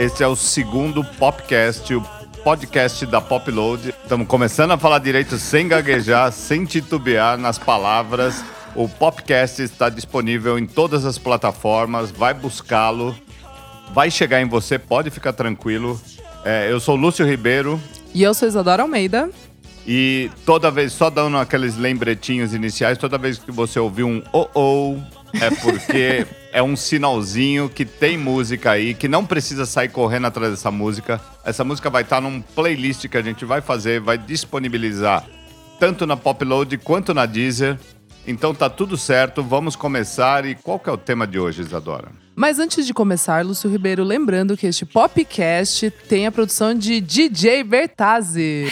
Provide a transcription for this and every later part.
Este é o segundo Popcast, o podcast da Popload. Estamos começando a falar direito sem gaguejar, sem titubear nas palavras. O Popcast está disponível em todas as plataformas. Vai buscá-lo. Vai chegar em você, pode ficar tranquilo. É, eu sou Lúcio Ribeiro. E eu sou Isadora Almeida. E toda vez, só dando aqueles lembretinhos iniciais, toda vez que você ouvir um oh oh, é porque é um sinalzinho que tem música aí, que não precisa sair correndo atrás dessa música. Essa música vai estar num playlist que a gente vai fazer, vai disponibilizar tanto na Popload quanto na Deezer. Então tá tudo certo, vamos começar. E qual que é o tema de hoje, Isadora? Mas antes de começar, Lúcio Ribeiro, lembrando que este podcast tem a produção de DJ Bertazzi.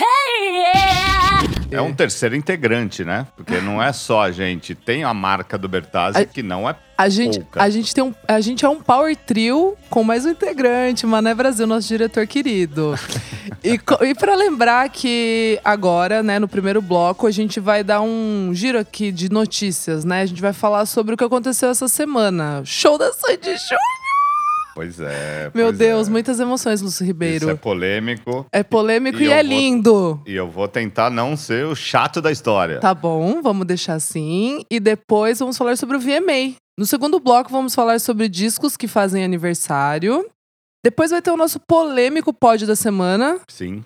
É um terceiro integrante, né? Porque não é só a gente. Tem a marca do Bertazzi, A- que não é A gente, pouca. a, gente tem um, a gente é um power trio com mais um integrante, Mané Brasil, nosso diretor querido. e e para lembrar que agora, né, no primeiro bloco, a gente vai dar um giro aqui de notícias, né? A gente vai falar sobre o que aconteceu essa semana. Show da Sandy Show! Pois é. Meu pois Deus, é. muitas emoções, Lúcio Ribeiro. Isso é polêmico. É polêmico E e, é vou- lindo. E eu vou tentar não ser o chato da história. Tá bom, vamos deixar assim. E depois vamos falar sobre o VMA. No segundo bloco, vamos falar sobre discos que fazem aniversário. Depois vai ter o nosso polêmico pódio da semana. Sim.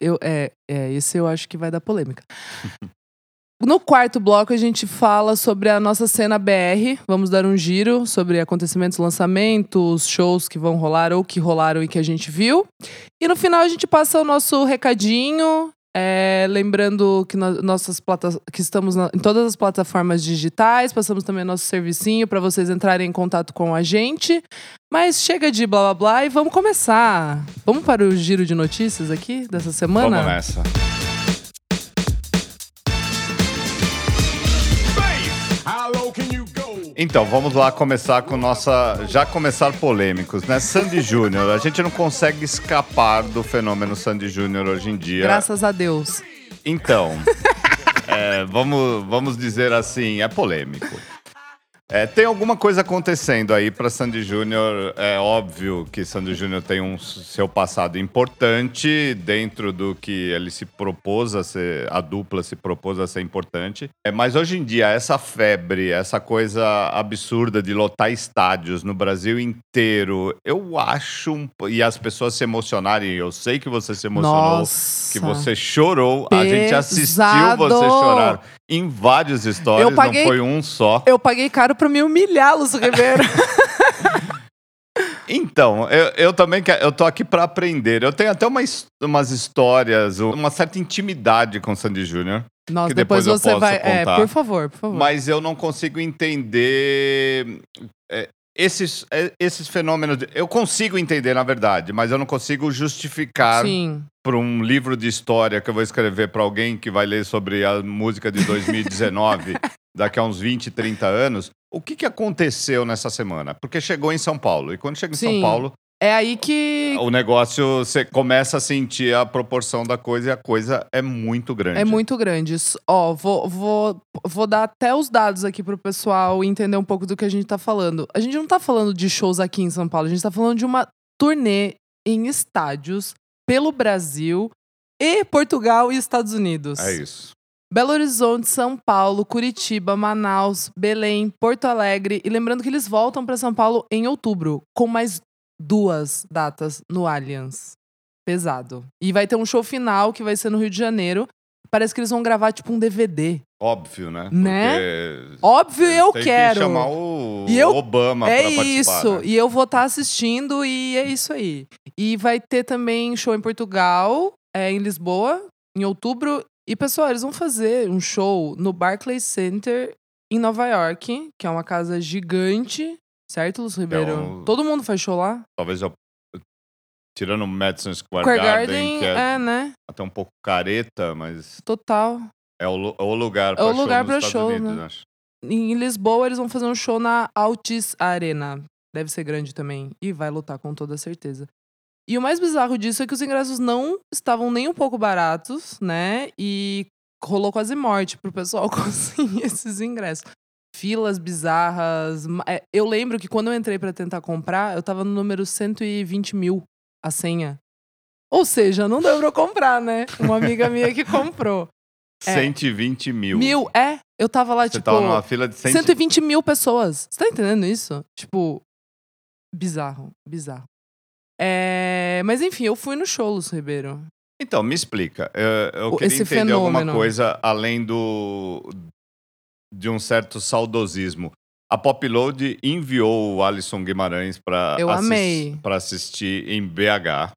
Eu, é, é, esse eu acho que vai dar polêmica. No quarto bloco, a gente fala sobre a nossa cena BR. Vamos dar um giro sobre acontecimentos, lançamentos, shows que vão rolar ou que rolaram e que a gente viu. E no final, a gente passa o nosso recadinho. é, lembrando que, no- nossas plata que estamos na- em todas as plataformas digitais, passamos também nosso servicinho para vocês entrarem em contato com a gente. Mas chega de blá blá blá e vamos começar. Vamos para o giro de notícias aqui dessa semana? Vamos nessa. Então, vamos lá começar com nossa. Já começar polêmicos, né? Sandy Júnior. A gente não consegue escapar do fenômeno Sandy Júnior hoje em dia. Graças a Deus. Então, é, vamos, vamos dizer assim, é polêmico. É, tem alguma coisa acontecendo aí para Sandy Júnior. É óbvio que Sandy Júnior tem um seu passado importante dentro do que ele se propôs a ser, a dupla se propôs a ser importante. É, mas hoje em dia, essa febre, essa coisa absurda de lotar estádios no Brasil inteiro, eu acho. um e as pessoas se emocionarem, eu sei que você se emocionou Nossa. que você chorou. A gente assistiu Pesado. você chorar em vários stories, paguei- não foi um só. Eu paguei caro pra me humilhar, Lúcio Ribeiro. Então, eu, eu também quero, eu tô aqui pra aprender. Eu tenho até uma umas histórias, uma certa intimidade com Sandy Júnior, Nossa, Que depois, depois eu você posso vai. É, contar. por favor, por favor. mas eu não consigo entender é, esses, é, esses fenômenos. de- eu consigo entender, na verdade, mas eu não consigo justificar para um livro de história que eu vou escrever para alguém que vai ler sobre a música de 2019 daqui a uns 20, 30 anos, o que, que aconteceu nessa semana? Porque chegou em São Paulo. E quando chega em São Sim. Paulo, É aí que. o negócio, você começa a sentir a proporção da coisa e a coisa é muito grande. É muito grande. Ó, vou, vou, vou dar até os dados aqui pro pessoal entender um pouco do que a gente tá falando. A gente não tá falando de shows aqui em São Paulo, a gente tá falando de uma turnê em estádios pelo Brasil e Portugal e Estados Unidos. É isso. Belo Horizonte, São Paulo, Curitiba, Manaus, Belém, Porto Alegre. E lembrando que eles voltam para São Paulo em outubro, com mais duas datas no Allianz. Pesado. E vai ter um show final que vai ser no Rio de Janeiro. Parece que eles vão gravar tipo um DVD. Óbvio, né? Né? Porque Óbvio, eu tem quero. que chamar o E eu- Obama é pra participar. isso. né? E eu vou estar assistindo e é isso aí. E vai ter também show em Portugal, é, em Lisboa, em outubro. E, pessoal, eles vão fazer um show no Barclays Center em Nova York, que é uma casa gigante, certo, Lúcio Ribeiro? um- Todo mundo faz show lá? Talvez eu. Tirando o Madison Square, Square Garden, Garden, é é, né? até um pouco careta, mas Total. é o, é o lugar É pra o show lugar pra show, Unidos, né? acho. Em Lisboa, eles vão fazer um show na Altis Arena. Deve ser grande também. E vai lutar com toda certeza. E o mais bizarro disso é que os ingressos não estavam nem um pouco baratos, né? E rolou quase morte pro pessoal conseguir esses ingressos. Filas bizarras. é, Eu lembro que quando eu entrei pra tentar comprar, eu tava no número 120 mil a senha. Ou seja, não deu pra eu comprar, né? Uma amiga minha que comprou. É. 120 mil. Mil, é. Eu tava lá, Você tipo. tava numa fila de 100 120 mil pessoas. Você tá entendendo isso? Tipo, bizarro, bizarro. É, mas enfim, eu fui no show, Lúcio Ribeiro. Então, me explica. Eu, eu queria esse entender alguma fenômeno. coisa além do de um certo saudosismo. A Popload enviou o Alisson Guimarães para para assistir em BH,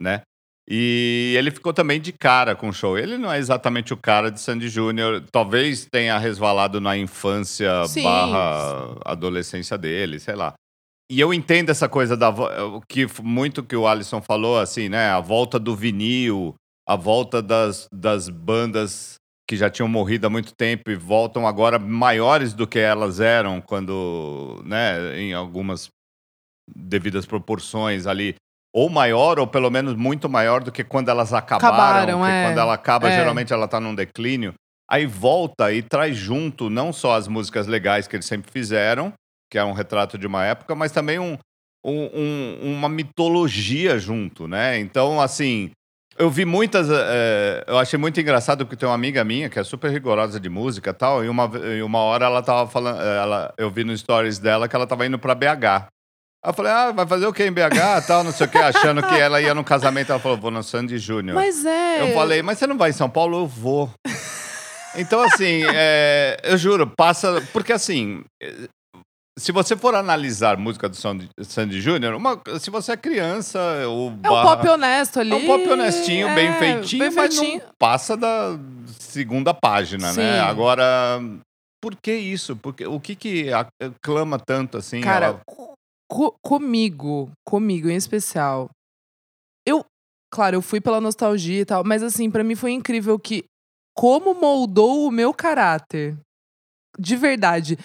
né? E ele ficou também de cara com o show. Ele não é exatamente o cara de Sandy Júnior. Talvez tenha resvalado na infância Sim. barra adolescência dele, sei lá. E eu entendo essa coisa da que muito que o Alisson falou, assim, né? A volta do vinil, a volta das, das bandas que já tinham morrido há muito tempo e voltam agora maiores do que elas eram quando, né, em algumas devidas proporções ali, ou maior, ou pelo menos muito maior do que quando elas acabaram. Acabaram, porque é. quando ela acaba, É. geralmente ela tá num declínio. Aí volta e traz junto não só as músicas legais que eles sempre fizeram, que é um retrato de uma época, mas também um, um- um- uma mitologia junto, né? Então, assim, eu vi muitas. eh, eu achei muito engraçado porque tem uma amiga minha que é super rigorosa de música e tal, e uma, e uma hora ela tava falando. eh, Ela, eu vi no stories dela que ela tava indo pra BH. Aí eu falei, ah, vai fazer o quê em BH tal, não sei o quê, achando que ela ia no casamento. Ela falou, vou no Sandy Júnior. Mas é. Eu falei, mas você não vai em São Paulo? Eu vou. Então, assim, é, eu juro, passa. Porque, assim, é, se você for analisar música do Sandy, Sandy Júnior, se você é criança, o É um pop honesto ali. é um pop honestinho, bem É, feitinho, bem mas feitinho. não passa da segunda página, né? Sim. Agora, por que isso? Porque, o que que aclama tanto, assim? Cara, ela- co- comigo, comigo em especial. Eu, claro, eu fui pela nostalgia e tal, mas assim, pra mim foi incrível que como moldou o meu caráter. De verdade.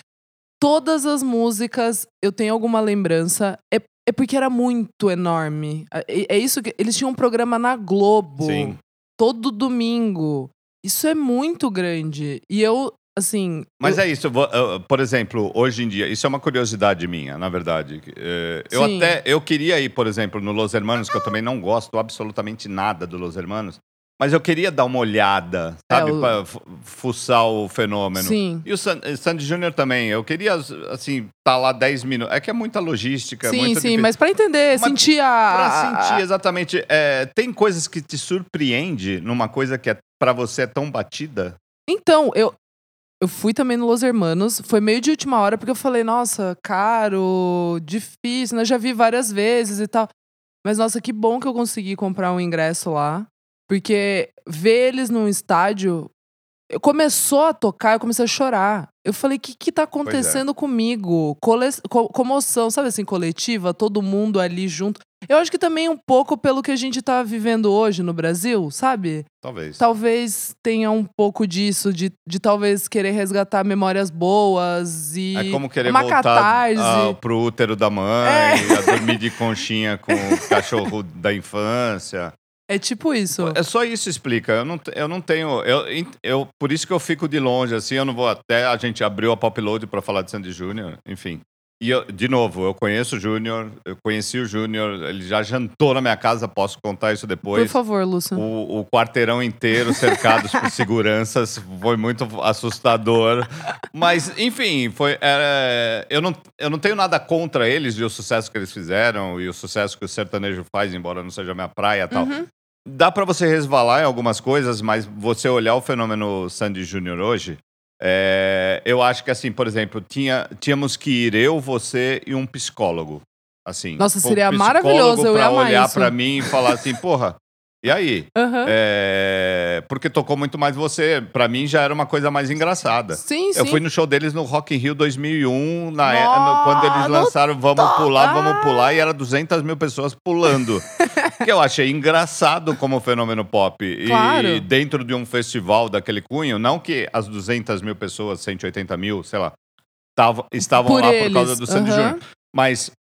Todas as músicas eu tenho alguma lembrança. É, é porque era muito enorme. É, é isso que. Eles tinham um programa na Globo. Sim. Todo domingo. Isso é muito grande. E eu, assim. Mas eu- é isso, vo- uh, por exemplo, hoje em dia, isso é uma curiosidade minha, na verdade. Eh, Eu Sim. até, eu queria ir, por exemplo, no Los Hermanos, que eu também não gosto absolutamente nada do Los Hermanos, mas eu queria dar uma olhada, sabe, É, o- pra fu- fuçar o fenômeno. Sim. E o San- Sandy Júnior também, eu queria, assim, estar lá 10 minutos. É que é muita logística, é Sim, muito sim, difícil. mas pra entender, Mas sentir a. Pra sentir exatamente, é, tem coisas que te surpreende numa coisa que é, pra você é tão batida? Então, eu, eu fui também no Los Hermanos. Foi meio de última hora, porque eu falei, nossa, caro, difícil, né? Já vi várias vezes e tal. Mas, nossa, que bom que eu consegui comprar um ingresso lá. Porque ver eles num estádio. Eu começou a tocar, eu comecei a chorar. Eu falei, o que, que tá acontecendo comigo? Cole- co- comoção, sabe assim, coletiva, todo mundo ali junto. Eu acho que também um pouco pelo que a gente tá vivendo hoje no Brasil, sabe? Talvez. talvez tenha um pouco disso, de, de talvez querer resgatar memórias boas e É como querer uma voltar catarse. ah, pro útero da mãe, É. a dormir de conchinha com o cachorro da infância. É tipo isso. É só isso explica. Eu não, eu não tenho. Eu, eu, por isso que eu fico de longe, assim, eu não vou até. A gente abriu a Popload para falar de Sandy Júnior, enfim. E, eu, de novo, eu conheço o Júnior, eu conheci o Júnior, ele já jantou na minha casa, posso contar isso Por depois. favor, Lúcio. O, o quarteirão inteiro cercados por seguranças foi muito assustador. Mas, enfim, foi. era- eu, não, eu não tenho nada contra eles e o sucesso que eles fizeram e o sucesso que o sertanejo faz, embora não seja minha praia e tal. Uhum. Dá pra você resvalar em algumas coisas, mas você olhar o fenômeno Sandy Júnior hoje, é, eu acho que assim, por exemplo, tinha, tínhamos que ir eu, você e um psicólogo. Assim, Nossa, um seria psicólogo maravilhoso, eu ia olhar pra mim e falar assim, porra, e aí? Aham. É, porque tocou muito mais você. Pra mim já era uma coisa mais engraçada. Sim, sim. Eu fui no show deles no Rock in Rio 2001, na, no- quando eles lançaram Vamos! Pular, Vamos Pular, e era 200 mil pessoas pulando. que eu achei engraçado como fenômeno pop. E Claro. dentro de um festival daquele cunho, não que as 200 mil pessoas, 180 mil, sei lá, tavam- estavam Por lá eles. por causa do Sandy aham. Júnior. Mas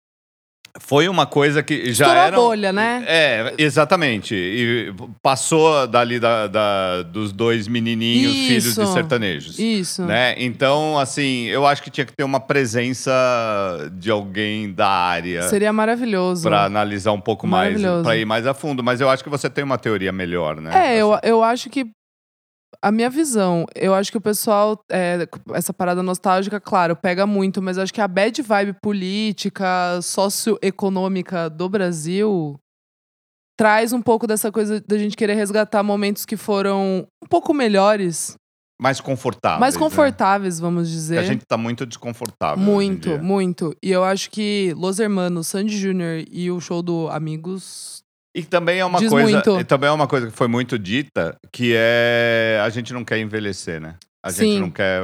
Foi uma coisa que já Estourou a era. bolha, né? É, exatamente. E passou dali da, da- dos dois menininhos, filhos Isso. de sertanejos. Isso. Né? Então, assim, eu acho que tinha que ter uma presença de alguém da área Seria maravilhoso. para analisar um pouco mais, para ir mais a fundo. Mas eu acho que você tem uma teoria melhor, né? É, eu, Assim. eu acho que. A minha visão, eu acho que o pessoal, é, essa parada nostálgica, claro, pega muito, mas acho que a bad vibe política, socioeconômica do Brasil traz um pouco dessa coisa da gente querer resgatar momentos que foram um pouco melhores, mais confortável. mais confortáveis, vamos Né? dizer. A gente tá muito desconfortável. Muito, muito. E eu acho que Los Hermanos, Sandy Júnior e o show do Amigos. E também é uma Diz coisa, muito. também é uma coisa que foi muito dita, que é a gente não quer envelhecer, né? A gente Sim. não quer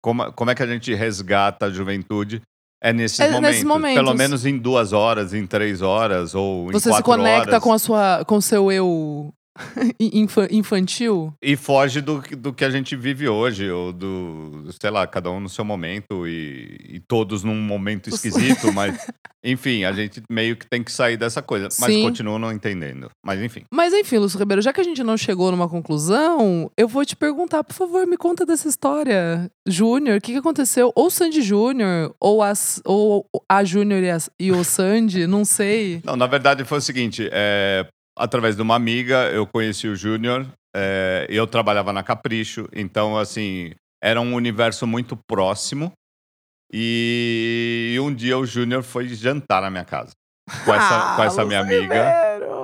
como, como é que a gente resgata a juventude? É nesses, É momentos, nesses momentos. pelo menos em duas horas, em três horas ou em Você se quatro conecta horas com a sua com o seu eu infa- infantil? e foge do, que- do que a gente vive hoje ou do, sei lá, cada um no seu momento e, e todos num momento esquisito, mas enfim, a gente meio que tem que sair dessa coisa, mas Sim. continuo não entendendo. Mas enfim. Mas enfim, Lúcio Ribeiro, já que a gente não chegou numa conclusão, eu vou te perguntar, por favor, me conta dessa história. Júnior, o que, que aconteceu? Ou Sandy Júnior, ou, as- ou a Júnior e, e o Sandy, não sei. Não, na verdade foi o seguinte: é, através de uma amiga, eu conheci o Júnior, é, eu trabalhava na Capricho, então, assim, era um universo muito próximo. E um dia o Júnior foi jantar na minha casa. Com essa, com Ah, essa minha amiga.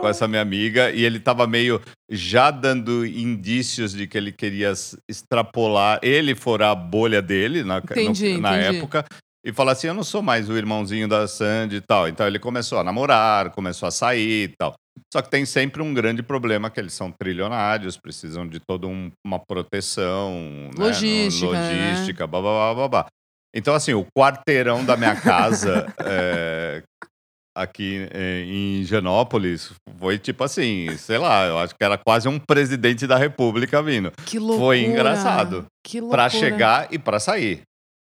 Com essa minha amiga, e ele tava meio já dando indícios de que ele queria extrapolar, ele fora a bolha dele na, no- Entendi, na entendi. época, e falar assim: eu não sou mais o irmãozinho da Sandy e tal. Então ele começou a namorar, começou a sair e tal. Só que tem sempre um grande problema, que eles são trilionários, precisam de toda um- uma proteção. né, Logística, né? Logística, babá, babá. Então, assim, o quarteirão da minha casa, é, aqui é, em Higienópolis, foi tipo assim, sei lá, eu acho que era quase um presidente da república vindo. Que loucura. Foi engraçado. Que loucura. Pra chegar e pra sair.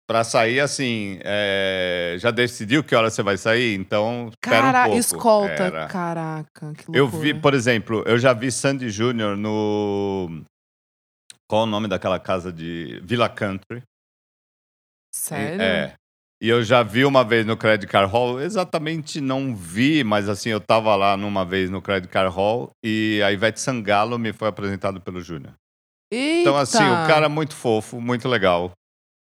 Pra sair, assim, é, já decidiu que hora você vai sair? Então, espera Cara, um pouco. escolta. Era. Caraca, que loucura. Eu vi, por exemplo, eu já vi Sandy Júnior no... Qual o nome daquela casa de... Villa Country. Sério? É. E eu já vi uma vez no Credit Card Hall, exatamente não vi, mas assim, eu tava lá numa vez no Credit Card Hall e a Ivete Sangalo me foi apresentado pelo Júnior. Então, assim, o cara é muito fofo, muito legal.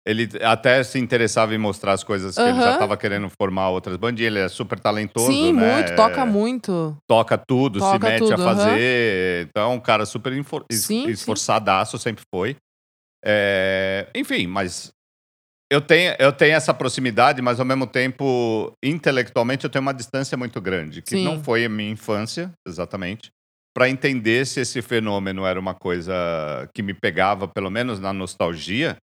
Ele até se interessava em mostrar as coisas que ele já Aham. tava querendo formar outras bandinhas. Ele é super talentoso, Sim, né? muito. Toca muito. Toca tudo, se Toca mete tudo, a fazer. Então, é um cara super sim. esforçadaço, sempre foi. É, enfim, mas eu tenho, eu tenho essa proximidade, mas ao mesmo tempo, intelectualmente, eu tenho uma distância muito grande, que Sim. não foi a minha infância, exatamente, para entender se esse fenômeno era uma coisa que me pegava, pelo menos na nostalgia,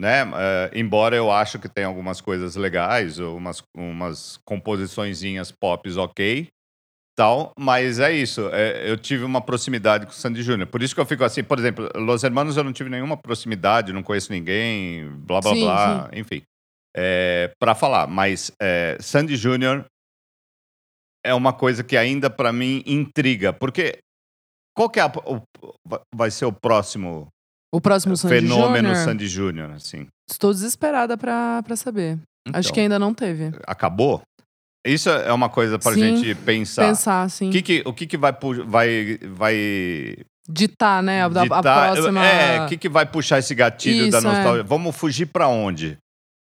né? É, embora eu acho que tem algumas coisas legais, umas, umas composiçõezinhas pop ok, tal, mas é isso. é, eu tive uma proximidade com o Sandy Júnior. Por isso que eu fico assim, por exemplo, Los Hermanos eu não tive nenhuma proximidade, não conheço ninguém, blá blá Sim, blá, enfim. É, para falar, mas é, Sandy Júnior é uma coisa que ainda para mim intriga, porque qual que é a- o, vai ser o próximo O próximo Sandy fenômeno Júnior, Sandy Júnior, assim? Estou desesperada pra, pra saber. Acho Então, que ainda não teve. acabou. Isso é uma coisa pra Sim, gente pensar. Pensar, assim. O que, que- o que, que vai, vai, vai Ditar, né? A, a- a ditar- próxima. É, o que, que vai puxar esse gatilho da Isso, é. nostalgia? Vamos fugir pra onde?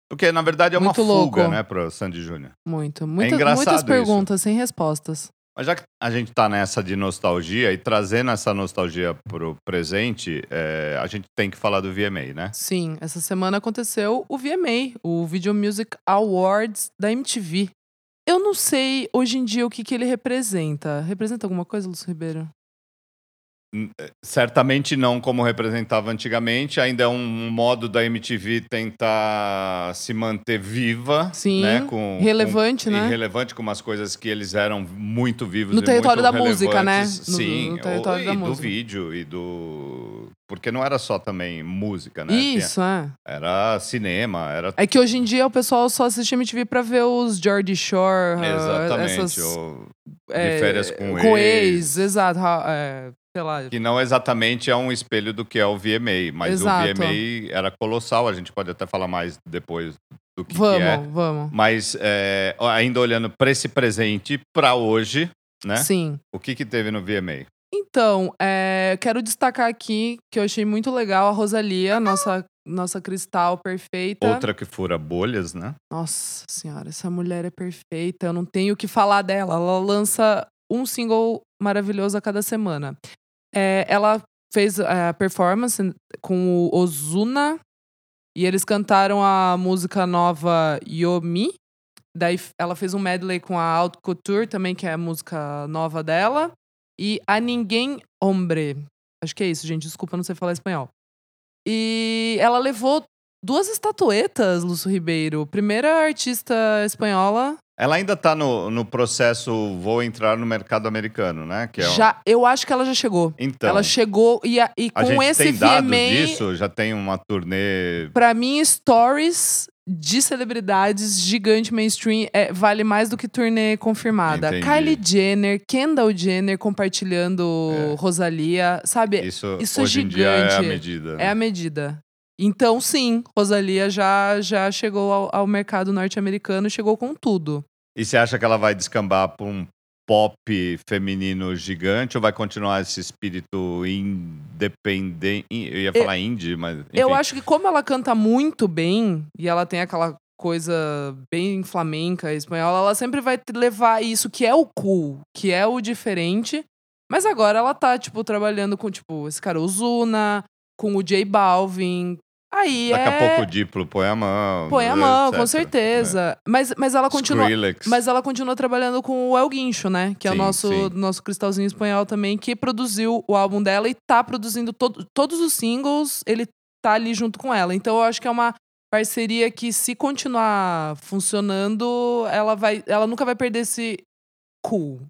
Porque, na verdade, é uma Muito fuga, louco. né, pro Sandy Júnior. Muito. Muita, engraçado muitas isso. perguntas sem respostas. Mas já que a gente tá nessa de nostalgia e trazendo essa nostalgia pro presente, é, a gente tem que falar do VMA, né? Sim, essa semana aconteceu o VMA, o Video Music Awards da MTV. Eu não sei hoje em dia o que, que ele representa. Representa alguma coisa, Lúcio Ribeiro? Certamente não como representava antigamente, ainda é um modo da MTV tentar se manter viva, Sim, né? Com, relevante, com, né? Relevante com umas coisas que eles eram muito vivos No território da música, né? No- Sim, no território ou- da e do música. vídeo e do porque não era só também música, né? Tinha- Isso, é. Era cinema, era É que hoje em dia o pessoal só assiste MTV pra ver os Geordie Shore, ah, exatamente essas, o- é, de férias com, com ex, ex, exato. é, sei lá. que não exatamente é um espelho do que é o VMA, mas Exato. o VMA era colossal, a gente pode até falar mais depois do que, que Vamos, é. vamos. Mas é, ainda olhando para esse presente, para hoje, né? Sim. O que que teve no VMA? Então, é, quero destacar aqui que eu achei muito legal a Rosalia, nossa, nossa cristal perfeita. Outra que fura bolhas, né? Nossa senhora, essa mulher é perfeita. Eu não tenho o que falar dela. Ela lança um single maravilhoso a cada semana. É, ela fez a performance com o Ozuna e eles cantaram a música nova Yomi. Daí ela fez um medley com a Haute Couture também, que é a música nova dela. E A Ninguém Hombre. Acho que é isso, gente. Desculpa, não sei falar espanhol. E ela levou duas estatuetas, Lúcio Ribeiro. Primeira artista espanhola. Ela ainda tá no, no processo vou entrar no mercado americano, né? Que é o- já, eu acho que ela já chegou. Então, ela chegou e, a- e a com gente esse tem dados VMA, disso, já tem uma turnê pra mim, stories de celebridades gigante mainstream é, vale mais do que turnê confirmada. Entendi. Kylie Jenner, Kendall Jenner compartilhando É. Rosalia, sabe? Isso, isso é dia é a gigante. medida. É a medida. Então, sim, Rosalia já, já chegou ao, ao mercado norte-americano chegou com tudo. E você acha que ela vai descambar para um pop feminino gigante ou vai continuar esse espírito independente? Eu ia falar indie, mas. Enfim. Eu acho que como ela canta muito bem e ela tem aquela coisa bem flamenca, espanhola, ela sempre vai levar isso que é o cool, que é o diferente. Mas agora ela tá, tipo, trabalhando com, tipo, esse cara Ozuna, com o J Balvin. Aí Daqui é... a pouco o Diplo põe a mão. Põe a mão, com etc. certeza. Mas, mas ela continua... Skrillex. Mas ela continua trabalhando com o El Guincho, né? Que é o Sim, nosso, sim. nosso cristalzinho espanhol também, que produziu o álbum dela e tá produzindo to todos os singles, ele tá ali junto com ela. Então eu acho que é uma parceria que, se continuar funcionando, ela, vai, ela nunca vai perder esse cool.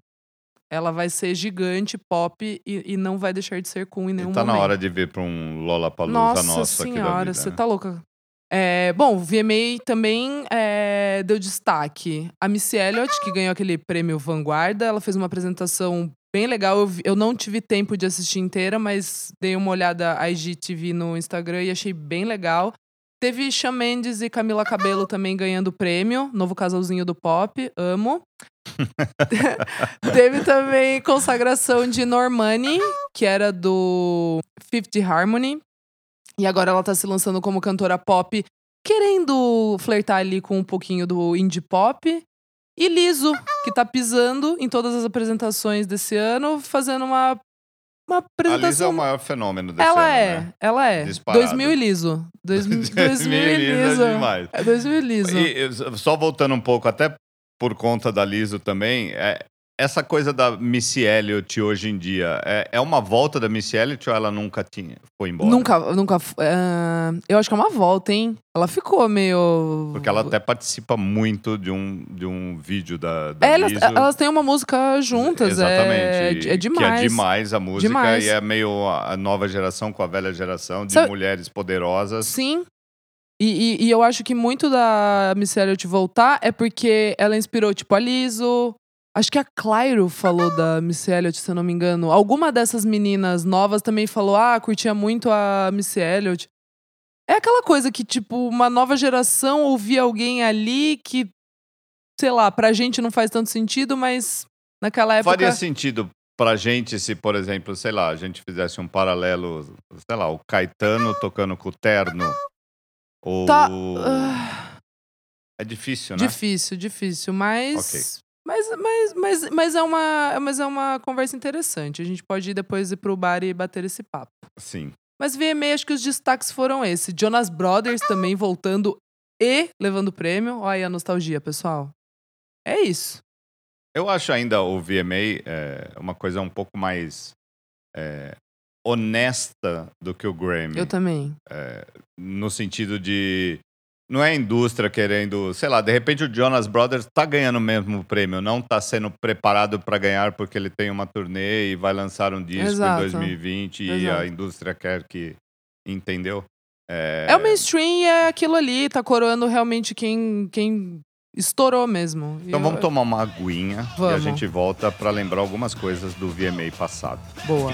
Ela vai ser gigante, pop e, e não vai deixar de ser cool em nenhum E tá na momento. hora de vir para um Lollapalooza Nossa nosso aqui da senhora, você né? tá louca. É, bom, o VMA também é, deu destaque. A Missy Elliott, que ganhou aquele prêmio Vanguarda, ela fez uma apresentação bem legal. Eu, vi- eu não tive tempo de assistir inteira, mas dei uma olhada IGTV no Instagram e achei bem legal. Teve Shawn Mendes e Camila Cabello também ganhando prêmio. Novo casalzinho do pop, amo. Teve também consagração de Normani, que era do Fifth Harmony. E agora ela tá se lançando como cantora pop, querendo flertar ali com um pouquinho do indie pop. E Liso, que tá pisando em todas as apresentações desse ano, fazendo uma, uma A Liz é apresentação. o maior fenômeno desse ela ano, é, né? ela é. Disparado. 2000 e liso. Dois, 2000 2000 e liso. é demais. É 2000 e liso. E, só voltando um pouco, até por conta da Liso também, é, essa coisa da Missy Elliott hoje em dia, é, é uma volta da Missy Elliott ou ela nunca tinha, foi embora? Nunca, nunca. ah, eu acho que é uma volta, hein? Ela ficou meio. Porque ela até participa muito de um, de um vídeo da, da É, elas, elas têm uma música juntas. Exatamente. É, é demais. Que é demais a música Demais. e é meio a a nova geração com a velha geração de Sabe- mulheres poderosas. Sim. E, e- e eu acho que muito da Missy Elliott voltar é porque ela inspirou, tipo, a Liso. Acho que a Clairo falou da Missy Elliott, se eu não me engano. Alguma dessas meninas novas também falou, ah, curtia muito a Missy Elliott. É aquela coisa que, tipo, uma nova geração ouvir alguém ali que, sei lá, pra gente não faz tanto sentido, mas naquela época. Faria sentido pra gente se, por exemplo, sei lá, a gente fizesse um paralelo, sei lá, o Caetano tocando com o Terno. Ou. Tá. É difícil, né? Difícil, difícil, mas. Ok. Mas, mas, mas, mas, é uma, mas é uma conversa interessante. A gente pode ir depois ir pro bar e bater esse papo. Sim. Mas VMA, acho que os destaques foram esses. Jonas Brothers também voltando e levando prêmio. Olha aí a nostalgia, pessoal. É isso. Eu acho ainda o VMA é, uma coisa um pouco mais é, honesta do que o Grammy. Eu também. no sentido de não é a indústria querendo, sei lá, de repente o Jonas Brothers tá ganhando mesmo o prêmio, não tá sendo preparado para ganhar porque ele tem uma turnê e vai lançar um disco Exato. em 2020 e Exato. a indústria quer que. Entendeu? É o mainstream e é aquilo ali, tá coroando realmente quem, quem estourou mesmo. E Então eu- vamos tomar uma aguinha e a Vamos. gente volta para lembrar algumas coisas do VMA passado. Boa.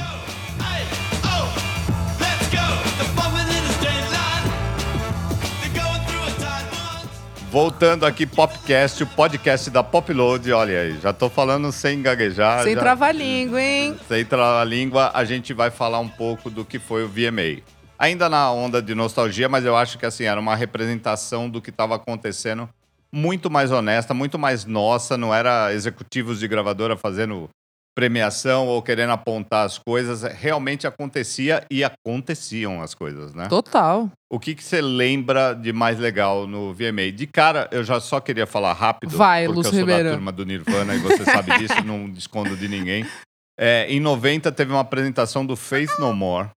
Voltando aqui, Popcast, o podcast da Popload. Olha aí, já tô falando sem gaguejar. Sem já- trava-língua, hein? Sem trava-língua, a gente vai falar um pouco do que foi o VMA. Ainda na onda de nostalgia, mas eu acho que assim, era uma representação do que estava acontecendo muito mais honesta, muito mais nossa, não era executivos de gravadora fazendo premiação ou querendo apontar as coisas, realmente acontecia e aconteciam as coisas, né? Total. O que que você lembra de mais legal no VMA? De cara, eu já só queria falar rápido, Vai, porque Lúcio eu sou Ribeiro. da turma do Nirvana e você sabe disso, não escondo de ninguém. É, em 90 teve uma apresentação do Faith No More,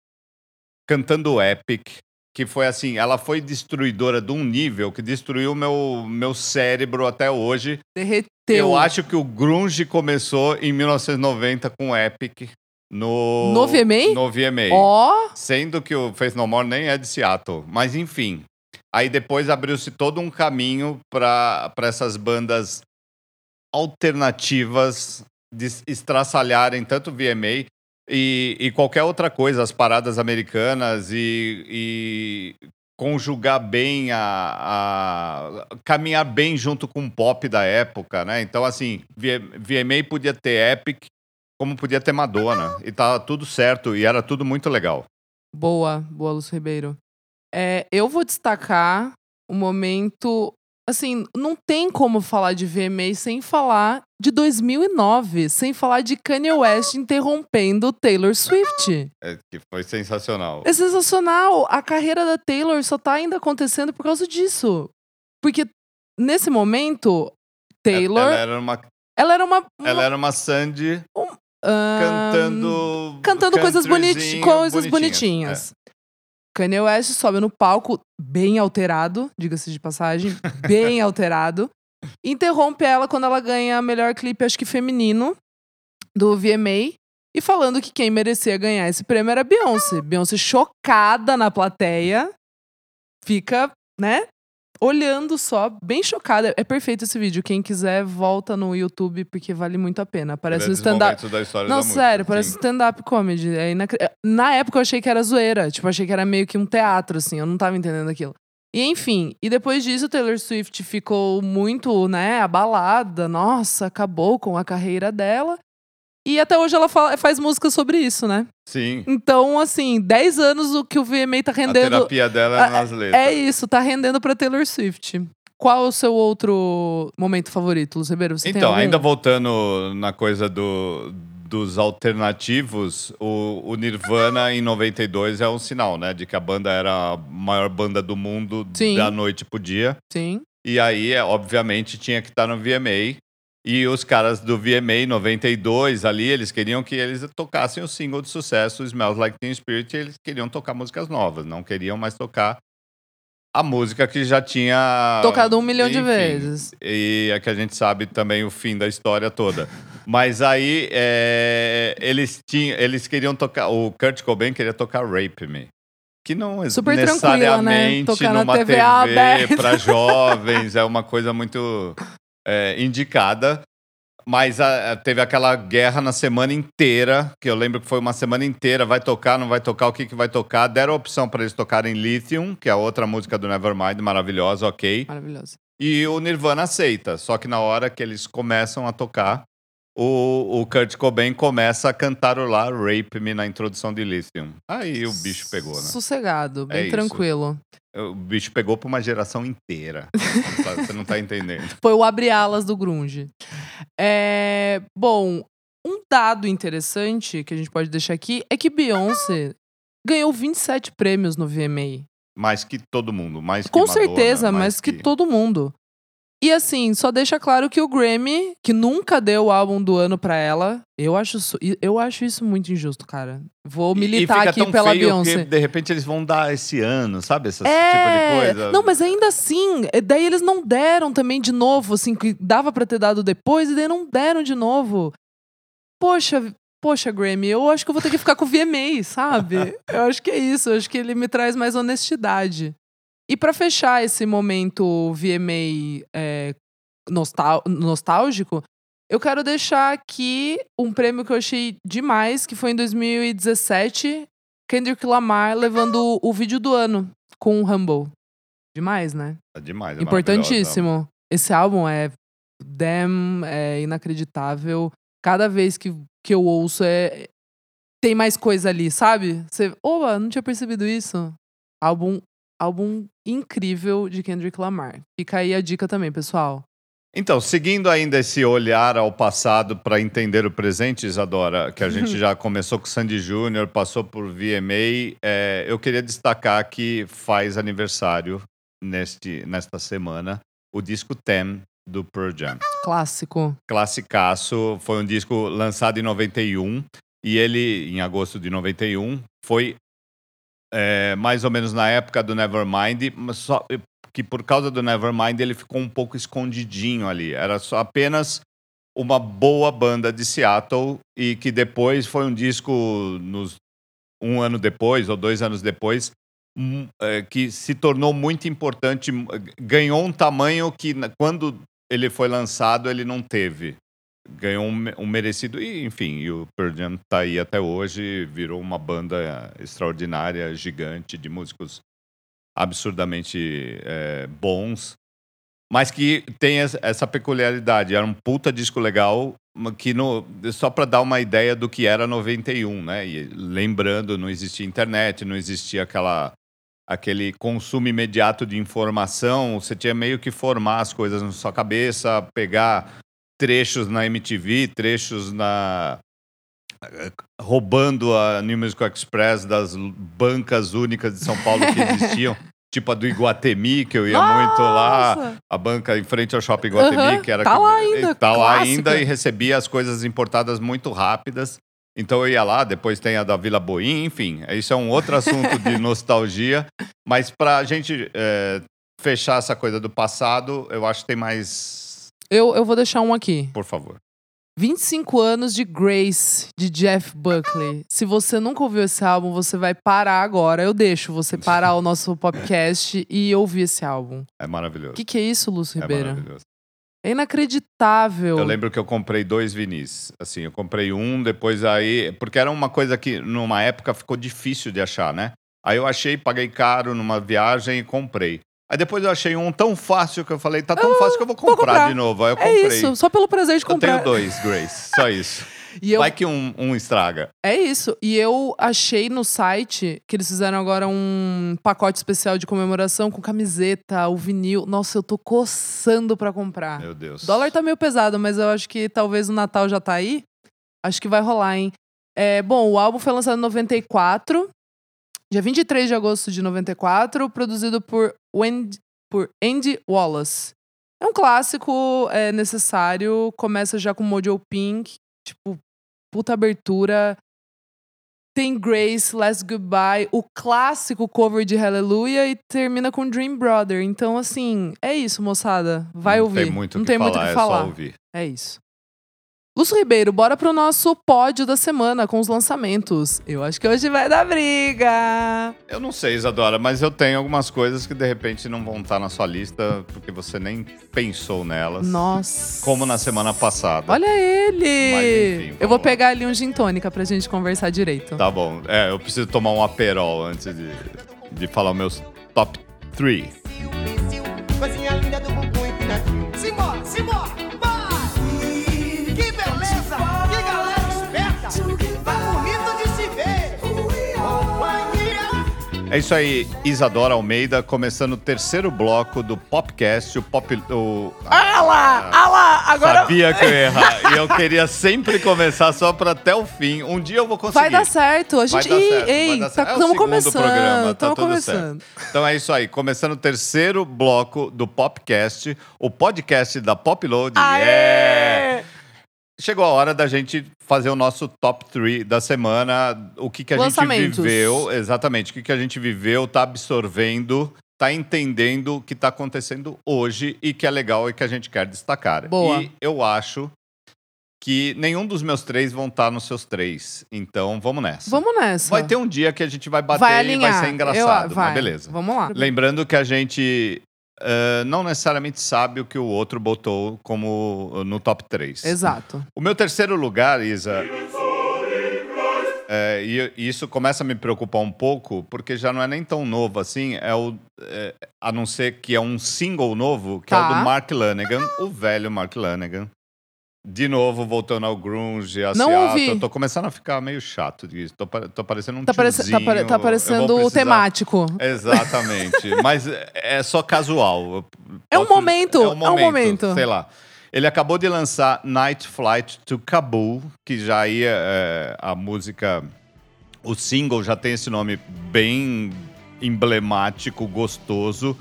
cantando Epic, que foi assim, ela foi destruidora de um nível que destruiu meu, meu cérebro até hoje. Derreteu. Eu acho que o grunge começou em 1990 com Epic no... No VMA? No VMA. Ó, Sendo que o Faith No More nem é de Seattle. Mas enfim. Aí depois abriu-se todo um caminho para essas bandas alternativas de estraçalharem tanto o VMA e, e qualquer outra coisa, as paradas americanas e, e conjugar bem a, a- caminhar bem junto com o pop da época, né? Então assim, VMA podia ter Epic, como podia ter Madonna e tava tudo certo e era tudo muito legal. boa, boa, Lúcio Ribeiro. É, eu vou destacar o momento. Assim, não tem como falar de VMA sem falar de 2009, sem falar de Kanye West interrompendo Taylor Swift. É, que foi sensacional. É sensacional. A carreira da Taylor só tá ainda acontecendo por causa disso. Porque nesse momento, Taylor, Ela era uma, ela era uma. uma- ela era uma Sandy ahn, cantando. cantando coisas, boniti countryzinho, coisas bonitinhas. bonitinhas. Kanye West sobe no palco, bem alterado, diga-se de passagem, bem alterado. Interrompe ela quando ela ganha melhor clipe, acho que feminino, do VMA. E falando que quem merecia ganhar esse prêmio era Beyoncé. Beyoncé chocada na plateia. Fica, né? Olhando só, bem chocada. É perfeito esse vídeo. Quem quiser, volta no YouTube, porque vale muito a pena. É. Parece um stand-up. Não, da música, sério, parece sim. stand-up comedy. É inacre- Na época eu achei que era zoeira. Tipo, achei que era meio que um teatro, assim. Eu não tava entendendo aquilo. E enfim, e depois disso, Taylor Swift ficou muito, né, abalada. Nossa, acabou com a carreira dela. E até hoje ela fala- faz música sobre isso, né? Sim. Então, assim, 10 anos o que o VMA tá A rendendo. terapia dela é nas letras. É isso, tá rendendo pra Taylor Swift. Qual o seu outro momento favorito, Lúcio Ribeiro? Você Então, ainda voltando na coisa do, dos alternativos, o, o Nirvana em 92 é um sinal, né? De que a banda era a maior banda do mundo Sim. da noite pro dia. Sim. E aí, obviamente, tinha que estar no VMA. E os caras do VMA 92 ali, eles queriam que eles tocassem o single de sucesso, Smells Like Teen Spirit, e eles queriam tocar músicas novas, não queriam mais tocar a música que já tinha... Tocado um milhão de enfim, vezes. E é que a gente sabe também o fim da história toda. Mas aí, é, eles, tinham, eles queriam tocar... O Kurt Cobain queria tocar Rape Me. Que não Super né? necessariamente na numa TV TV aberta. para jovens, é uma coisa muito é, indicada. Mas a- a- teve aquela guerra na semana inteira, que eu lembro que foi uma semana inteira, vai tocar, não vai tocar, o que, que vai tocar. Deram a opção para eles tocarem Lithium, que é outra música do Nevermind, maravilhosa, ok. Maravilhoso. E o Nirvana aceita, só que na hora que eles começam a tocar, o, o Kurt Cobain começa a cantarolar Rape Me na introdução de Lithium. Aí o bicho pegou, né? Sossegado, bem É isso. tranquilo. O bicho pegou pra uma geração inteira. Tá- Você não tá entendendo. Foi o abre-alas do grunge. É, bom, um dado interessante que a gente pode deixar aqui é que Beyoncé ganhou 27 prêmios no VMA. Mais que todo mundo. Mais que Com Madonna, certeza, mais que todo mundo. E assim, só deixa claro que o Grammy, que nunca deu o álbum do ano pra ela, eu acho, isso- eu acho isso muito injusto, cara. Vou militar aqui tão pela Beyoncé. Que, de repente eles vão dar esse ano, sabe? Esse É, tipo de coisa. não, mas ainda assim, daí eles não deram também de novo, assim, que dava pra ter dado depois e daí não deram de novo. Poxa, poxa, Grammy, eu acho que eu vou ter que ficar com o VMA, sabe? eu acho que é isso, eu acho que ele me traz mais honestidade. E pra fechar esse momento VMA é, nostal- nostálgico, eu quero deixar aqui um prêmio que eu achei demais, que foi em 2017, Kendrick Lamar levando o vídeo do ano com o Humble. Demais, né? É demais. é Importantíssimo. Esse álbum é damn, é inacreditável. Cada vez que, que eu ouço é tem mais coisa ali, sabe? Você, opa, não tinha percebido isso. Álbum álbum incrível de Kendrick Lamar. Fica aí a dica também, pessoal. Então, seguindo ainda esse olhar ao passado para entender o presente, Isadora, que a gente já começou com Sandy Júnior, passou por VMA, é, eu queria destacar que faz aniversário neste, nesta semana o disco Tem do Pearl Jam. Clássico. Classicaço, foi um disco lançado em 91 e ele, em agosto de 91, foi é, mais ou menos na época do Nevermind, só que por causa do Nevermind ele ficou um pouco escondidinho ali. Era só apenas uma boa banda de Seattle e que depois foi um disco nos um ano depois ou dois anos depois hum, é, que se tornou muito importante, ganhou um tamanho que quando ele foi lançado ele não teve. Ganhou um, um merecido. E, enfim, e o Pearl Jam tá aí até hoje, virou uma banda extraordinária, gigante, de músicos absurdamente é, bons, mas que tem es- essa peculiaridade. Era um puta disco legal, que no, só para dar uma ideia do que era 91, né? E lembrando, não existia internet, não existia aquela aquele consumo imediato de informação, você tinha meio que formar as coisas na sua cabeça, pegar trechos na MTV, trechos na roubando a New Musical Express das bancas únicas de São Paulo que existiam, tipo a do Iguatemi, que eu ia muito lá, Nossa! a banca em frente ao Shopping Iguatemi, Aham, que era tá lá ainda, tá lá clássica. ainda e recebia as coisas importadas muito rápidas. Então eu ia lá, depois tem a da Vila Boim, enfim, isso é um outro assunto de nostalgia. Mas pra gente é, fechar essa coisa do passado, eu acho que tem mais. Eu, eu vou deixar um aqui. Por favor. 25 anos de Grace, de Jeff Buckley. Se você nunca ouviu esse álbum, você vai parar agora. Eu deixo você parar o nosso podcast e ouvir esse álbum. É maravilhoso. O que, que é isso, Lúcio é Ribeiro? maravilhoso. É inacreditável. Eu lembro que eu comprei dois vinis. Assim, eu comprei um, depois aí. Porque era uma coisa que numa época ficou difícil de achar, né? Aí eu achei, paguei caro numa viagem e comprei. Aí depois eu achei um tão fácil que eu falei, tá tão fácil que eu vou comprar, comprar. de novo. Aí eu É comprei. isso, só pelo prazer de Eu comprar. tenho dois, Grace. Só isso. E eu, Vai que um, um estraga. É isso. E eu achei no site que eles fizeram agora um pacote especial de comemoração com camiseta, o vinil. Nossa, eu tô coçando pra comprar. Meu Deus. O dólar tá meio pesado, mas eu acho que talvez o Natal já tá aí. Acho que vai rolar, hein? É, bom, o álbum foi lançado em 94, dia 23 de agosto de 94, produzido por, Wendy, por Andy Wallace. É um clássico, é necessário, começa já com Mojo Pink, tipo, puta abertura. Tem Grace, Last Goodbye, o clássico cover de Hallelujah e termina com Dream Brother. Então, assim, é isso, moçada. Vai Não ouvir. Tem muito Não que tem falar, muito o que é falar. só ouvir. É isso. Lúcio Ribeiro, bora pro nosso pódio da semana com os lançamentos. Eu acho que hoje vai dar briga. Eu não sei, Isadora, mas eu tenho algumas coisas que de repente não vão estar na sua lista porque você nem pensou nelas. Nossa. Como na semana passada. Olha ele! Mas, enfim, eu vou lá. pegar ali um gin tônica pra gente conversar direito. Tá bom. É, eu preciso tomar um aperol antes de, de falar os meus top 3. É isso aí, Isadora Almeida, começando o terceiro bloco do Popcast, o Pop... O... Ah lá! Ah lá! Agora Sabia que eu ia errar. e eu queria sempre começar só pra até o fim. Um dia eu vou conseguir. vai dar certo. A Vai gente. dar vai ei, dar tá, certo. É o estamos segundo começando. programa, tá tudo começando. certo. Então é isso aí, começando o terceiro bloco do Popcast, o podcast da Popload. Aê! Yeah! Chegou a hora da gente fazer o nosso top 3 da semana, o que, que a gente viveu, exatamente, o que, que a gente viveu, tá absorvendo, tá entendendo o que tá acontecendo hoje e que é legal e que a gente quer destacar. Boa. E eu acho que nenhum dos meus três vão estar nos seus três. Então vamos nessa. Vamos nessa. Vai ter um dia que a gente vai bater vai e vai ser engraçado, Eu- vai. mas beleza. Vamos lá. Lembrando que a gente eh, não necessariamente sabe o que o outro botou como uh, no top 3. Exato. O meu terceiro lugar, Isa. é, e e isso começa a me preocupar um pouco, porque já não é nem tão novo assim, é o, é, a não ser que é um single novo, que é o Tá. do Mark Lanegan, o velho Mark Lanegan. De novo, voltando ao grunge, a Não Seattle. ouvi. Eu tô começando a ficar meio chato disso. Tô, tô parecendo um Tá, parece- tá, tiozinho. tá vou parecendo o temático. Exatamente. Mas é- é só casual. Eu É um posso- momento, é um momento. Sei lá. Ele acabou de lançar Night Flight to Kabul, que já ia é, a música. O single já tem esse nome bem emblemático, gostoso.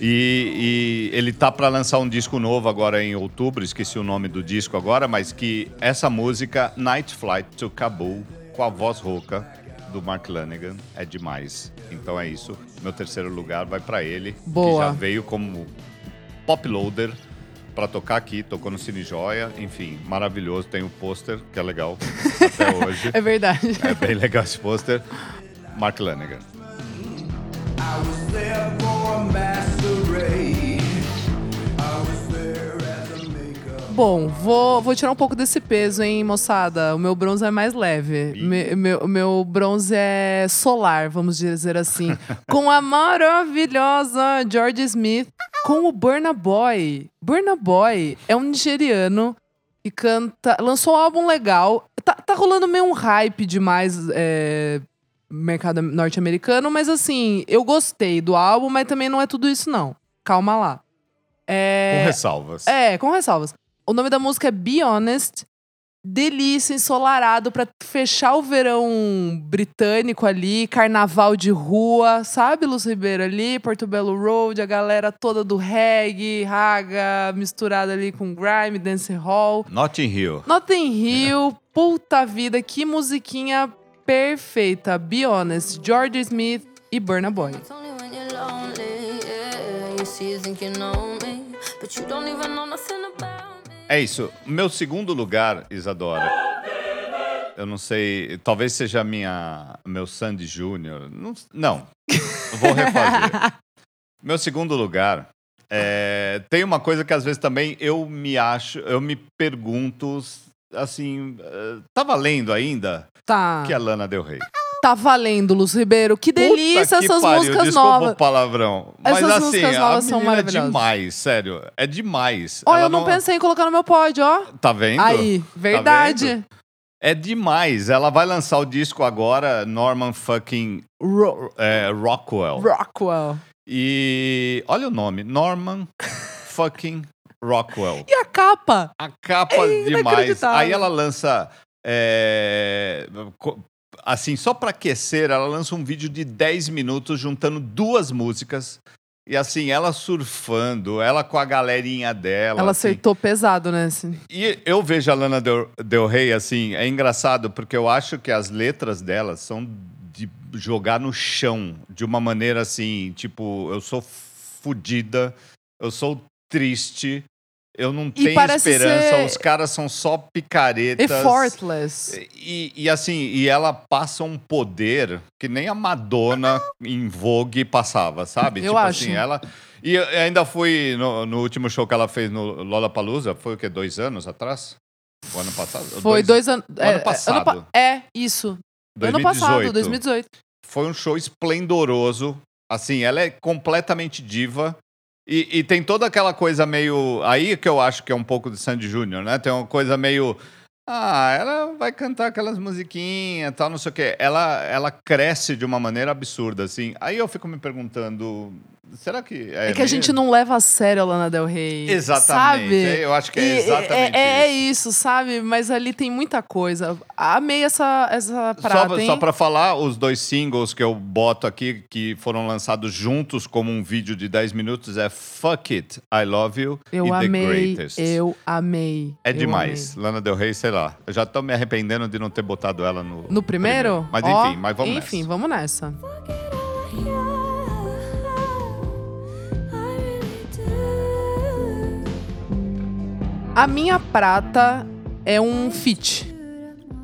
E, e ele tá para lançar um disco novo agora em outubro, esqueci o nome do disco agora, mas que essa música, Night Flight to Kabul, com a voz rouca do Mark Lanegan, é demais. Então é isso. Meu terceiro lugar vai para ele, que Boa. já veio como pop loader para tocar aqui, tocou no Cine Joia, enfim, maravilhoso. Tem o pôster, que é legal até hoje. É verdade. É bem legal esse pôster. Mark Lanegan. I was there Bom, vou, vou tirar um pouco desse peso, hein, moçada. O meu bronze é mais leve. Me- meu, o meu bronze é solar, vamos dizer assim. com a maravilhosa George Smith, com o Burna Boy. Burna Boy é um nigeriano que canta. Lançou um álbum legal. Tá, tá rolando meio um hype demais. É, mercado norte-americano, mas assim, eu gostei do álbum, mas também não é tudo isso, não. Calma lá. É, Com ressalvas. é, com ressalvas. O nome da música é Be Honest. Delícia, ensolarado pra fechar o verão britânico ali, carnaval de rua, sabe, Luz Ribeiro ali, Porto Belo Road, a galera toda do reggae, raga, misturada ali com grime, dance hall. Notting Hill. Notting Hill, puta vida, que musiquinha perfeita. Be Honest, George Smith e Burna Boy. It's É isso. Meu segundo lugar, Isadora. Eu não sei, talvez seja minha meu Sandy Júnior. Não, não. Vou refazer. meu segundo lugar é, tem uma coisa que às vezes também eu me acho, eu me pergunto assim, eh, tá valendo ainda Tá, que é Lana Del Rey? Tá valendo, Luz Ribeiro. Que delícia que essas pariu, músicas desculpa novas. o palavrão. Mas Essas assim, músicas novas são é maravilhosas. demais, sério. É demais. Ó, eu não, pensei em colocar no meu pódio, ó. Tá vendo? Aí, verdade. vendo? É demais. Ela vai lançar o disco agora, Norman fucking Ro- é, Rockwell. Rockwell. E olha o nome, Norman fucking Rockwell. E a capa? A capa É demais. Aí ela lança é, assim, só pra aquecer, ela lança um vídeo de 10 minutos juntando duas músicas. E assim, ela surfando, ela com a galerinha dela. Ela assim. acertou pesado nesse. E eu vejo a Lana Del, Del Rey assim, é engraçado porque eu acho que as letras dela são de jogar no chão de uma maneira assim, tipo, eu sou fodida, eu sou triste, eu não tenho esperança, os caras são só picaretas. Effortless. E, e assim, e ela passa um poder que nem a Madonna em Vogue passava, sabe? Eu tipo acho. assim, ela. E eu ainda fui no, no último show que ela fez no Lollapalooza, foi o quê? Dois anos atrás? O ano passado? Foi dois, anos. ano passado. é, isso. Ano passado, 2018. Foi um show esplendoroso. Assim, ela é completamente diva. E, e tem toda aquela coisa meio. Aí que eu acho que é um pouco de Sandy Júnior, né? Tem uma coisa meio. Ah, ela vai cantar aquelas musiquinhas, tal, não sei o quê. Ela, ela cresce de uma maneira absurda, assim. Aí eu fico me perguntando, será que é, É que a gente não leva a sério a Lana Del Rey. Exatamente, Sabe? é, eu acho que é exatamente é, é isso, sabe? Mas ali tem muita coisa. Amei essa, essa prata, Só, hein? só pra falar, os dois singles que eu boto aqui, que foram lançados juntos como um vídeo de 10 minutos, é Fuck It, I Love You Eu e The amei, Greatest. eu amei. É eu demais. amei. Lana Del Rey, sei lá. Eu já tô me arrependendo de não ter botado ela no. No primeiro? Mas Ó, enfim, mas vamos Enfim, nessa. vamos nessa. A minha prata é um feat.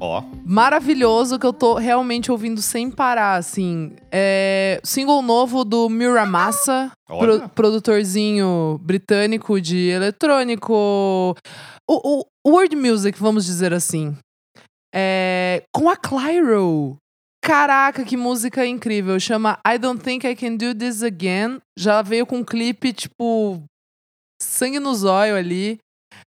Ó, Maravilhoso que eu tô realmente ouvindo sem parar, assim. É single novo do Miramassa, pro- produtorzinho britânico de eletrônico. O, o world music, vamos dizer assim. É, com a Clyro. Caraca, que música incrível. Chama I Don't Think I Can Do This Again. Já veio com um clipe, tipo, sangue no zóio ali.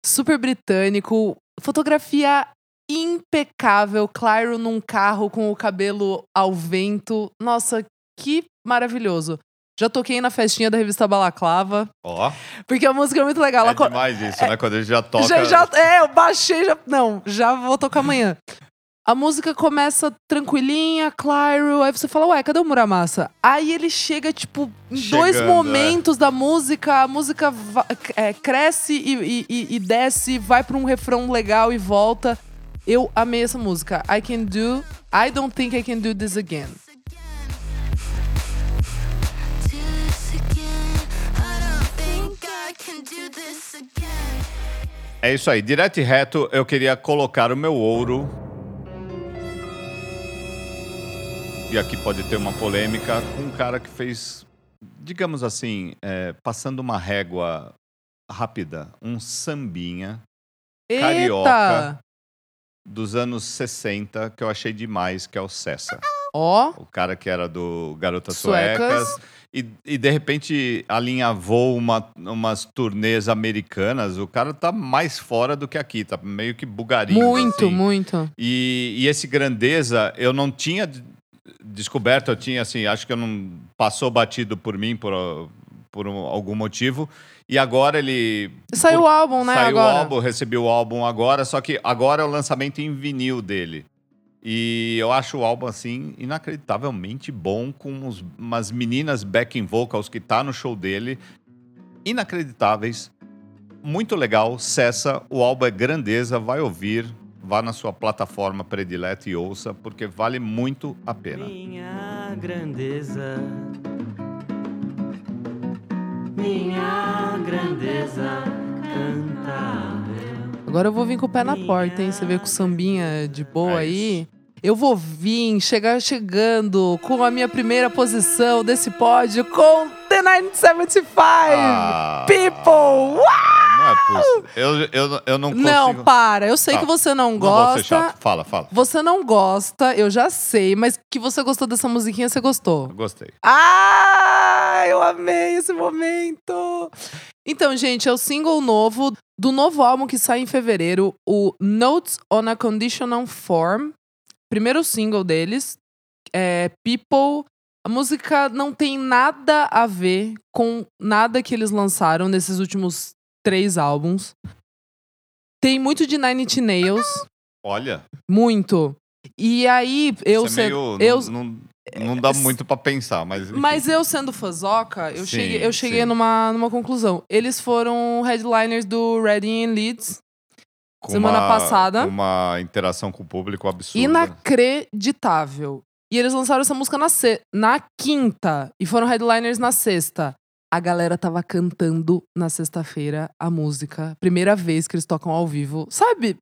Super britânico. Fotografia impecável. Clyro num carro com o cabelo ao vento. Nossa, que maravilhoso. Já toquei na festinha da revista Balaclava, ó. porque a música é muito legal. Ela É co- demais isso, né? Quando a gente já toca. já, já, é, eu baixei, já. Não, já vou tocar amanhã. A música começa tranquilinha, Clyro, aí você fala, ué, cadê o Muramasa? Aí ele chega, tipo, em dois Chegando, é. momentos da música, a música é, cresce e, e- e- e desce, vai pra um refrão legal e volta. Eu amei essa música. I can do. I don't think I can do this again. É isso aí, direto e reto, eu queria colocar o meu ouro. E aqui pode ter uma polêmica com um cara que fez, digamos assim, é, passando uma régua rápida, um sambinha Eita! Carioca. dos anos 60 que eu achei demais, que é o Cessa. Ó, O cara que era do Garotas Suecas. Suecas. E, e de repente alinhavou uma, umas turnês americanas. O cara tá mais fora do que aqui, tá meio que bugarinho. muito, assim. muito. E, e esse grandeza eu não tinha descoberto, eu tinha assim, acho que eu não passou batido por mim por, por um- algum motivo. E agora ele Saiu o álbum, né? saiu agora. o álbum, recebi o álbum agora, só que agora é o lançamento em vinil dele. E eu acho o álbum assim inacreditavelmente bom com uns- umas meninas backing vocals que tá no show dele, inacreditáveis. Muito legal, cessa, o álbum é grandeza, vai ouvir, vá na sua plataforma predileta e ouça, porque vale muito a pena. Minha grandeza. Minha grandeza cantável. Agora eu vou vir com o pé na porta, hein? Você vê com o sambinha de boa É aí. Eu vou vir, chegar chegando com a minha primeira posição desse pódio com The 975 Ah, People! Não é possível. Eu, eu, eu não consigo. Não, para. Eu sei Tá. que você não Não gosta. Fala, fala. Você não gosta, eu já sei, mas que você gostou dessa musiquinha, você gostou. Gostei. Ah, eu amei esse momento. Então, gente, é o single novo do novo álbum que sai em fevereiro, o Notes on a Conditional Form. Primeiro single deles, é People. A música não tem nada a ver com nada que eles lançaram nesses últimos três álbuns. Tem muito de Nine Inch Nails, Olha, muito. E aí, eu isso é sendo, eu, não, não, não dá muito pra pensar, mas. enfim. mas eu sendo fãzoca, eu Sim, cheguei, eu cheguei sim. numa, numa conclusão. Eles foram headliners do Reading and Leeds. Semana uma- passada. Uma interação com o público absurda. Inacreditável. E eles lançaram essa música na, se- na quinta. E foram headliners na sexta. A galera tava cantando na sexta-feira a música. Primeira vez que eles tocam ao vivo. Sabe?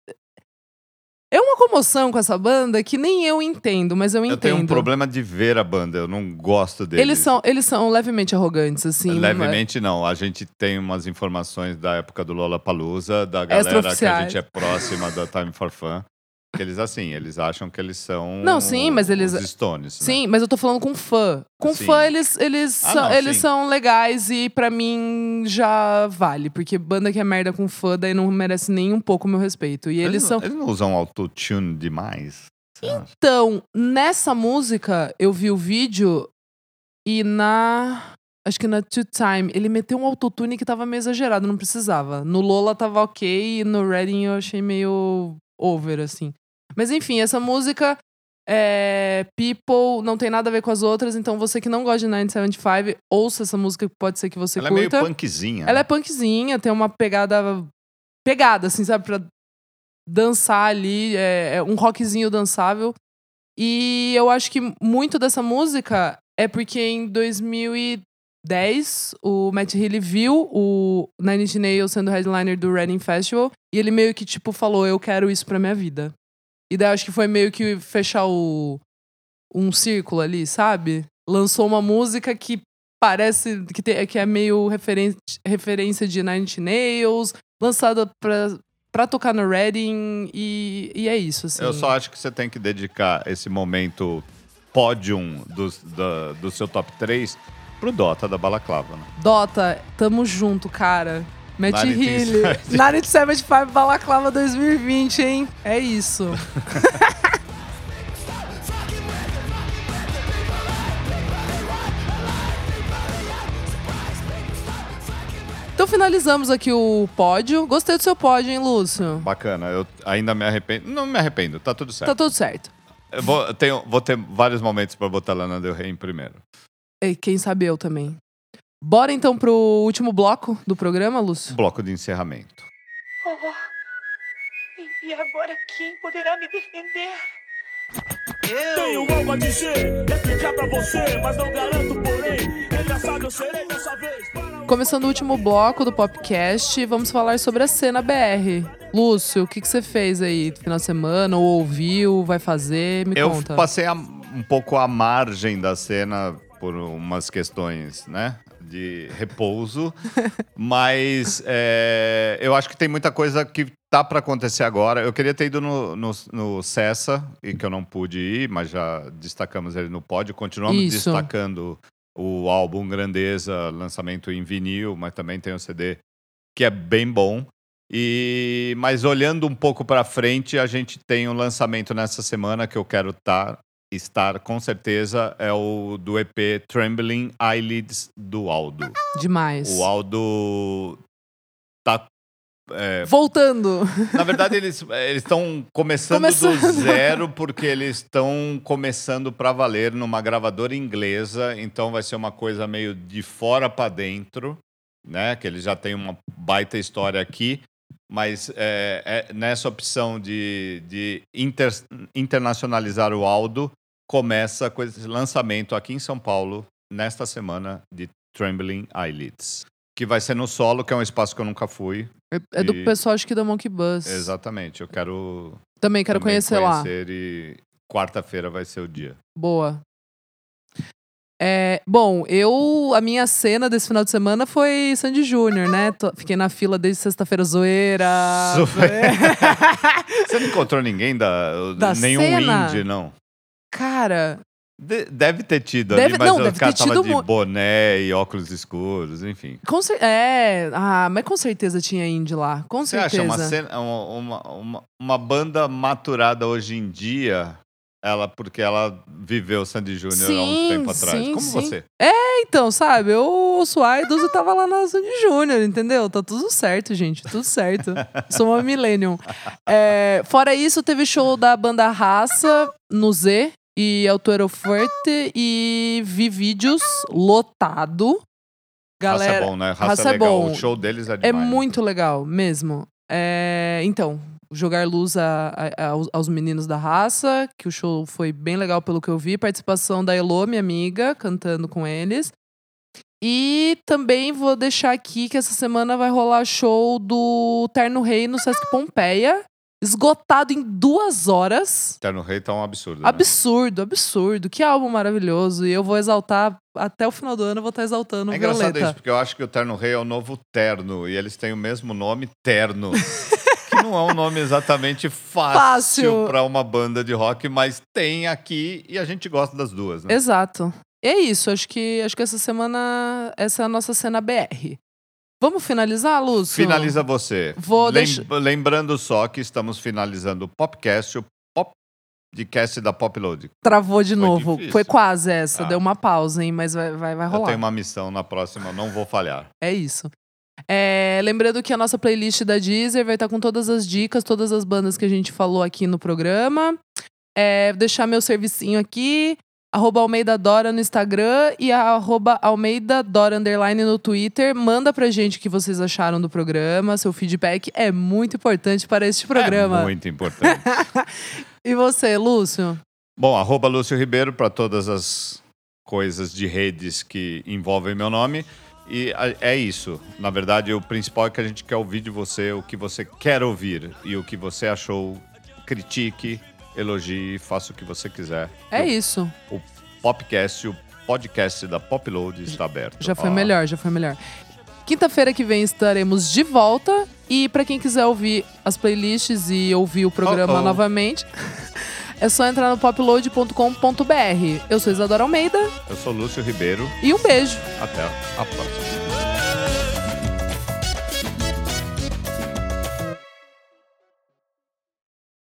É uma comoção com essa banda que nem eu entendo, mas eu Eu entendo. tenho um problema de ver a banda, eu não gosto deles. Eles são, eles são levemente arrogantes, assim. Levemente não. A gente tem umas informações da época do Lollapalooza, da galera que a gente é próxima da Time for Fun. Porque eles, assim, eles acham que eles são. Não, sim, mas eles- Os Stones. né? Sim, mas eu tô falando com fã. Com Sim. fã, eles, eles, Ah, são, não, eles sim. são legais e pra mim já vale. Porque banda que é merda com fã, daí não merece nem um pouco o meu respeito. E eles, não- são. Eles não usam autotune demais. Então, nessa música, eu vi o vídeo e na. Acho que na Two Time, ele meteu um autotune que tava meio exagerado, não precisava. No Lola tava ok e no Reading eu achei meio over, assim. Mas enfim, essa música é People, não tem nada a ver com as outras, então você que não gosta de 975, ouça essa música que pode ser que você Ela é meio curta. punkzinha. Ela né? é punkzinha, tem uma pegada. Pegada, assim, sabe? Pra dançar ali. É, é um rockzinho dançável. E eu acho que muito dessa música é porque em 2010 o Matt Healy viu o Nine Inch Nails sendo headliner do Reading Festival e ele meio que tipo falou eu quero isso pra minha vida. E daí acho que foi meio que fechar o um círculo ali, sabe? Lançou uma música que parece que, tem, que é meio referen referência de Nine Inch Nails, lançada pra, pra tocar no Reading e, e é isso, assim. Eu só acho que você tem que dedicar esse momento pódium do, da- do seu top 3 pro Dota da Balaclava. Né? Dota, tamo junto, cara. Matt 1975. Healy. 975 Balaclava 2020, hein? É isso. Então finalizamos aqui o pódio. Gostei do seu pódio, hein, Lúcio? Bacana, eu ainda me arrependo. Não me arrependo, tá tudo certo. Tá tudo certo. Eu vou, tenho, vou ter vários momentos pra botar Lana Del Rey em primeiro. E quem sabe eu também. Bora então pro último bloco do programa, Lúcio? Bloco de encerramento. E agora quem poderá me defender? Tenho algo a dizer, explicar pra você, mas não garanto, porém, engraçado eu serei dessa vez. Começando o último bloco do Popcast, vamos falar sobre a cena BR. Lúcio, o que, que você fez aí no final de semana? Ou ouviu? Vai fazer? Me Eu conta. passei a- um pouco à margem da cena por umas questões, né? De repouso. mas é, eu acho que tem muita coisa que tá pra acontecer agora. Eu queria ter ido no, no, no Cessa, e que eu não pude ir, mas já destacamos ele no pódio. Continuamos Isso. destacando o álbum Grandeza, lançamento em vinil, mas também tem o CD que é bem bom. E mas olhando um pouco para frente, a gente tem um lançamento nessa semana que eu quero tar, estar com certeza é o do EP Trembling Eyelids do Aldo. Demais. O Aldo tá é, Voltando. na verdade, eles estão começando, do Começando. zero, porque eles estão começando para valer numa gravadora inglesa, então vai ser uma coisa meio de fora para dentro, né? Que eles já têm uma baita história aqui, mas é, é nessa opção de, de inter- internacionalizar o Aldo, começa com esse lançamento aqui em São Paulo, nesta semana, de Trembling Eyelids. Que vai ser no solo, que é um espaço que eu nunca fui. É, é do E- pessoal, acho que da Monkey Bus. Exatamente, eu quero Também quero também conhecer, lá. conhecer e quarta-feira vai ser o dia. Boa. É, bom, eu. A minha cena desse final de semana foi Sandy Júnior, né? Tô- fiquei na fila desde sexta-feira zoeira. Zoeira. Você não encontrou ninguém da, Da nenhum cena? indie, não? Cara, De- deve ter tido Deve- ali, mas não, o deve cara ter tava tido de boné e óculos escuros, enfim. com cer- É. Ah, mas com certeza tinha indie lá. Com Você certeza. acha uma, cena- uma, uma, uma banda maturada hoje em dia, ela porque ela viveu Sandy Júnior há Sim, tempo atrás? sim, Como sim. você? Então, sabe, eu ouço Idols e tava lá na Sandy Júnior, entendeu? Tá tudo certo, gente, tudo certo. Sou uma millennium. É, fora isso, teve show da banda Raça no Z e Altuero Forte e vi vídeos lotado. Galera, Raça é bom, né? Raça, Raça é é legal. bom. O show deles é é demais. muito legal, mesmo. É, então, jogar luz a- a- aos, meninos da raça, que o show foi bem legal pelo que eu vi. Participação da Elo, minha amiga, cantando com eles. E também vou deixar aqui que essa semana vai rolar show do Terno Rei no Sesc Pompeia. Esgotado em duas horas. Terno Rei tá um absurdo. né? Absurdo, absurdo. Que álbum maravilhoso. E eu vou exaltar, até o final do ano, eu vou estar exaltando É o engraçado Violeta. isso, porque eu acho que o Terno Rei é o novo Terno, e eles têm o mesmo nome, Terno. não é um nome exatamente fácil, Fácil. para uma banda de rock, mas tem aqui e a gente gosta das duas, né? Exato. E é isso, acho que, acho que essa semana, essa é a nossa cena BR. Vamos finalizar, Lúcio? Finaliza você. Vou Lem- deixar- Lembrando só que estamos finalizando o Popcast, o podcast da Popload. Travou de Foi novo. difícil. Foi quase essa. Ah. Deu uma pausa, hein? Mas vai, vai, vai Eu rolar. tenho uma missão na próxima, não vou falhar. É isso. É, lembrando que a nossa playlist da Deezer vai estar com todas as dicas, todas as bandas que a gente falou aqui no programa. É, deixar meu servicinho aqui, arroba Almeida Dora no Instagram e arroba Almeida Dora Underline no Twitter. Manda pra gente o que vocês acharam do programa. Seu feedback é muito importante para este programa. É muito importante. E você, Lúcio? Bom, arroba Lúcio Ribeiro para todas as coisas de redes que envolvem meu nome. E é isso. Na verdade, o principal é que a gente quer ouvir de você o que você quer ouvir. E o que você achou, critique, elogie, faça o que você quiser. É o, isso. O Popcast, o podcast da Popload está aberto. Já foi Ó, melhor, já foi melhor. Quinta-feira que vem estaremos de volta. E pra quem quiser ouvir as playlists e ouvir o programa Oh, oh. novamente, é só entrar no popload.com.br. Eu sou Isadora Almeida Eu sou Lúcio Ribeiro. e um beijo. Até a próxima.